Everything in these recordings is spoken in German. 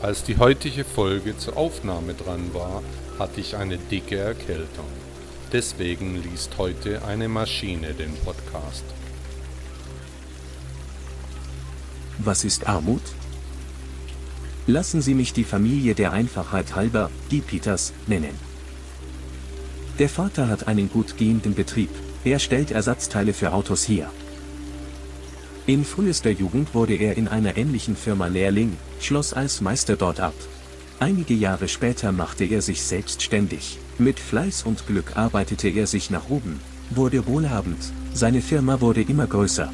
Als die heutige Folge zur Aufnahme dran war, hatte ich eine dicke Erkältung. Deswegen liest heute eine Maschine den Podcast. Was ist Armut? Lassen Sie mich die Familie der Einfachheit halber, die Peters, nennen. Der Vater hat einen gut gehenden Betrieb, er stellt Ersatzteile für Autos her. In frühester Jugend wurde er in einer ähnlichen Firma Lehrling, schloss als Meister dort ab. Einige Jahre später machte er sich selbstständig. Mit Fleiß und Glück arbeitete er sich nach oben, wurde wohlhabend, seine Firma wurde immer größer.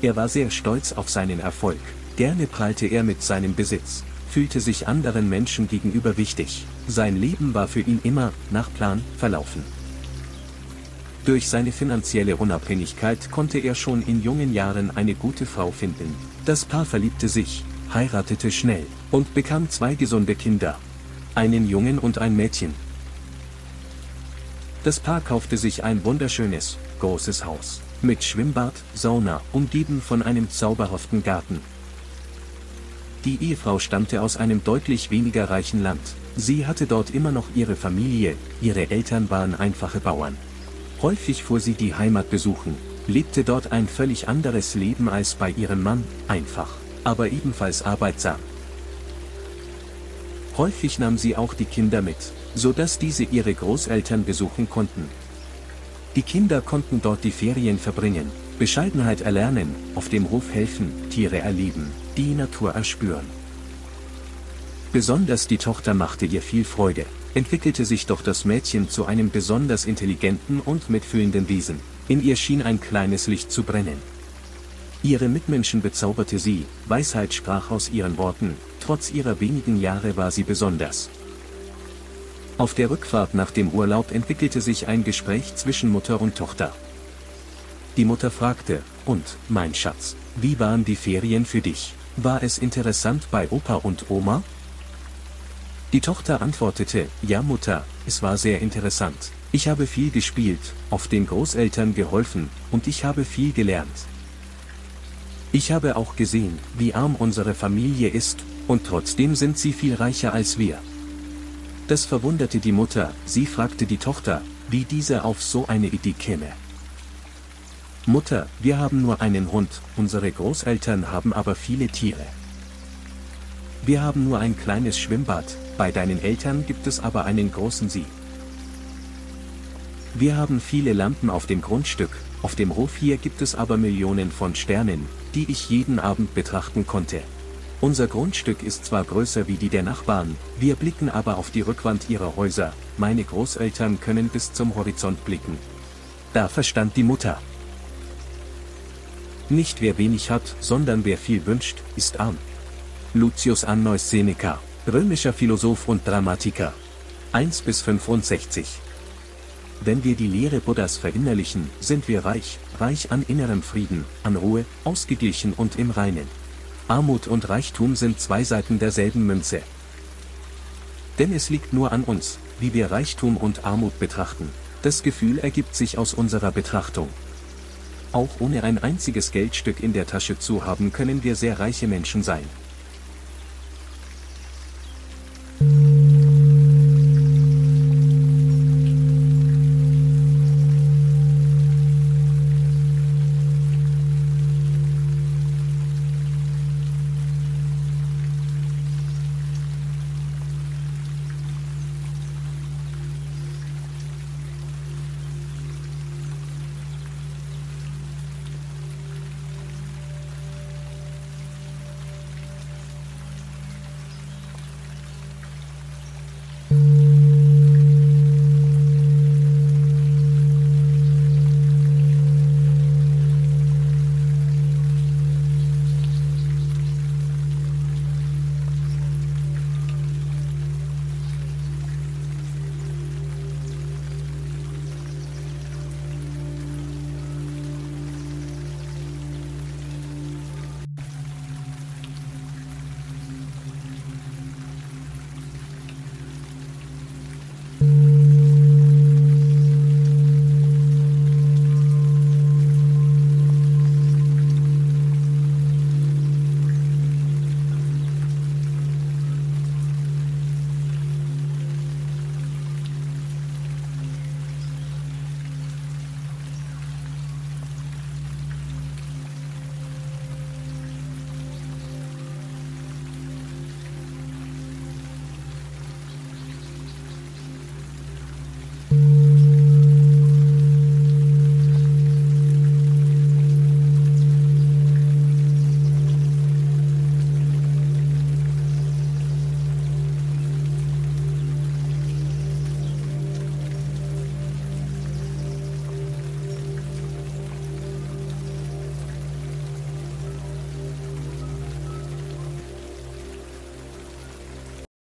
Er war sehr stolz auf seinen Erfolg, gerne prallte er mit seinem Besitz, fühlte sich anderen Menschen gegenüber wichtig, sein Leben war für ihn immer, nach Plan, verlaufen. Durch seine finanzielle Unabhängigkeit konnte er schon in jungen Jahren eine gute Frau finden. Das Paar verliebte sich, heiratete schnell und bekam zwei gesunde Kinder. Einen Jungen und ein Mädchen. Das Paar kaufte sich ein wunderschönes, großes Haus. Mit Schwimmbad, Sauna, umgeben von einem zauberhaften Garten. Die Ehefrau stammte aus einem deutlich weniger reichen Land. Sie hatte dort immer noch ihre Familie, ihre Eltern waren einfache Bauern. Häufig fuhr sie die Heimat besuchen, lebte dort ein völlig anderes Leben als bei ihrem Mann, einfach, aber ebenfalls arbeitsam. Häufig nahm sie auch die Kinder mit, so dass diese ihre Großeltern besuchen konnten. Die Kinder konnten dort die Ferien verbringen, Bescheidenheit erlernen, auf dem Hof helfen, Tiere erleben, die Natur erspüren. Besonders die Tochter machte ihr viel Freude, entwickelte sich doch das Mädchen zu einem besonders intelligenten und mitfühlenden Wesen. In ihr schien ein kleines Licht zu brennen. Ihre Mitmenschen bezauberte sie, Weisheit sprach aus ihren Worten, trotz ihrer wenigen Jahre war sie besonders. Auf der Rückfahrt nach dem Urlaub entwickelte sich ein Gespräch zwischen Mutter und Tochter. Die Mutter fragte, und, mein Schatz, wie waren die Ferien für dich? War es interessant bei Opa und Oma? Die Tochter antwortete, ja Mutter, es war sehr interessant. Ich habe viel gespielt, oft den Großeltern geholfen, und ich habe viel gelernt. Ich habe auch gesehen, wie arm unsere Familie ist, und trotzdem sind sie viel reicher als wir. Das verwunderte die Mutter, sie fragte die Tochter, wie diese auf so eine Idee käme. Mutter, wir haben nur einen Hund, unsere Großeltern haben aber viele Tiere. Wir haben nur ein kleines Schwimmbad, bei deinen Eltern gibt es aber einen großen See. Wir haben viele Lampen auf dem Grundstück, auf dem Hof hier gibt es aber Millionen von Sternen, die ich jeden Abend betrachten konnte. Unser Grundstück ist zwar größer wie die der Nachbarn, wir blicken aber auf die Rückwand ihrer Häuser, meine Großeltern können bis zum Horizont blicken. Da verstand die Mutter. Nicht wer wenig hat, sondern wer viel wünscht, ist arm. Lucius Annois Seneca Römischer Philosoph und Dramatiker. 1 bis 65. Wenn wir die Lehre Buddhas verinnerlichen, sind wir reich, reich an innerem Frieden, an Ruhe, ausgeglichen und im Reinen. Armut und Reichtum sind zwei Seiten derselben Münze. Denn es liegt nur an uns, wie wir Reichtum und Armut betrachten. Das Gefühl ergibt sich aus unserer Betrachtung. Auch ohne ein einziges Geldstück in der Tasche zu haben können wir sehr reiche Menschen sein.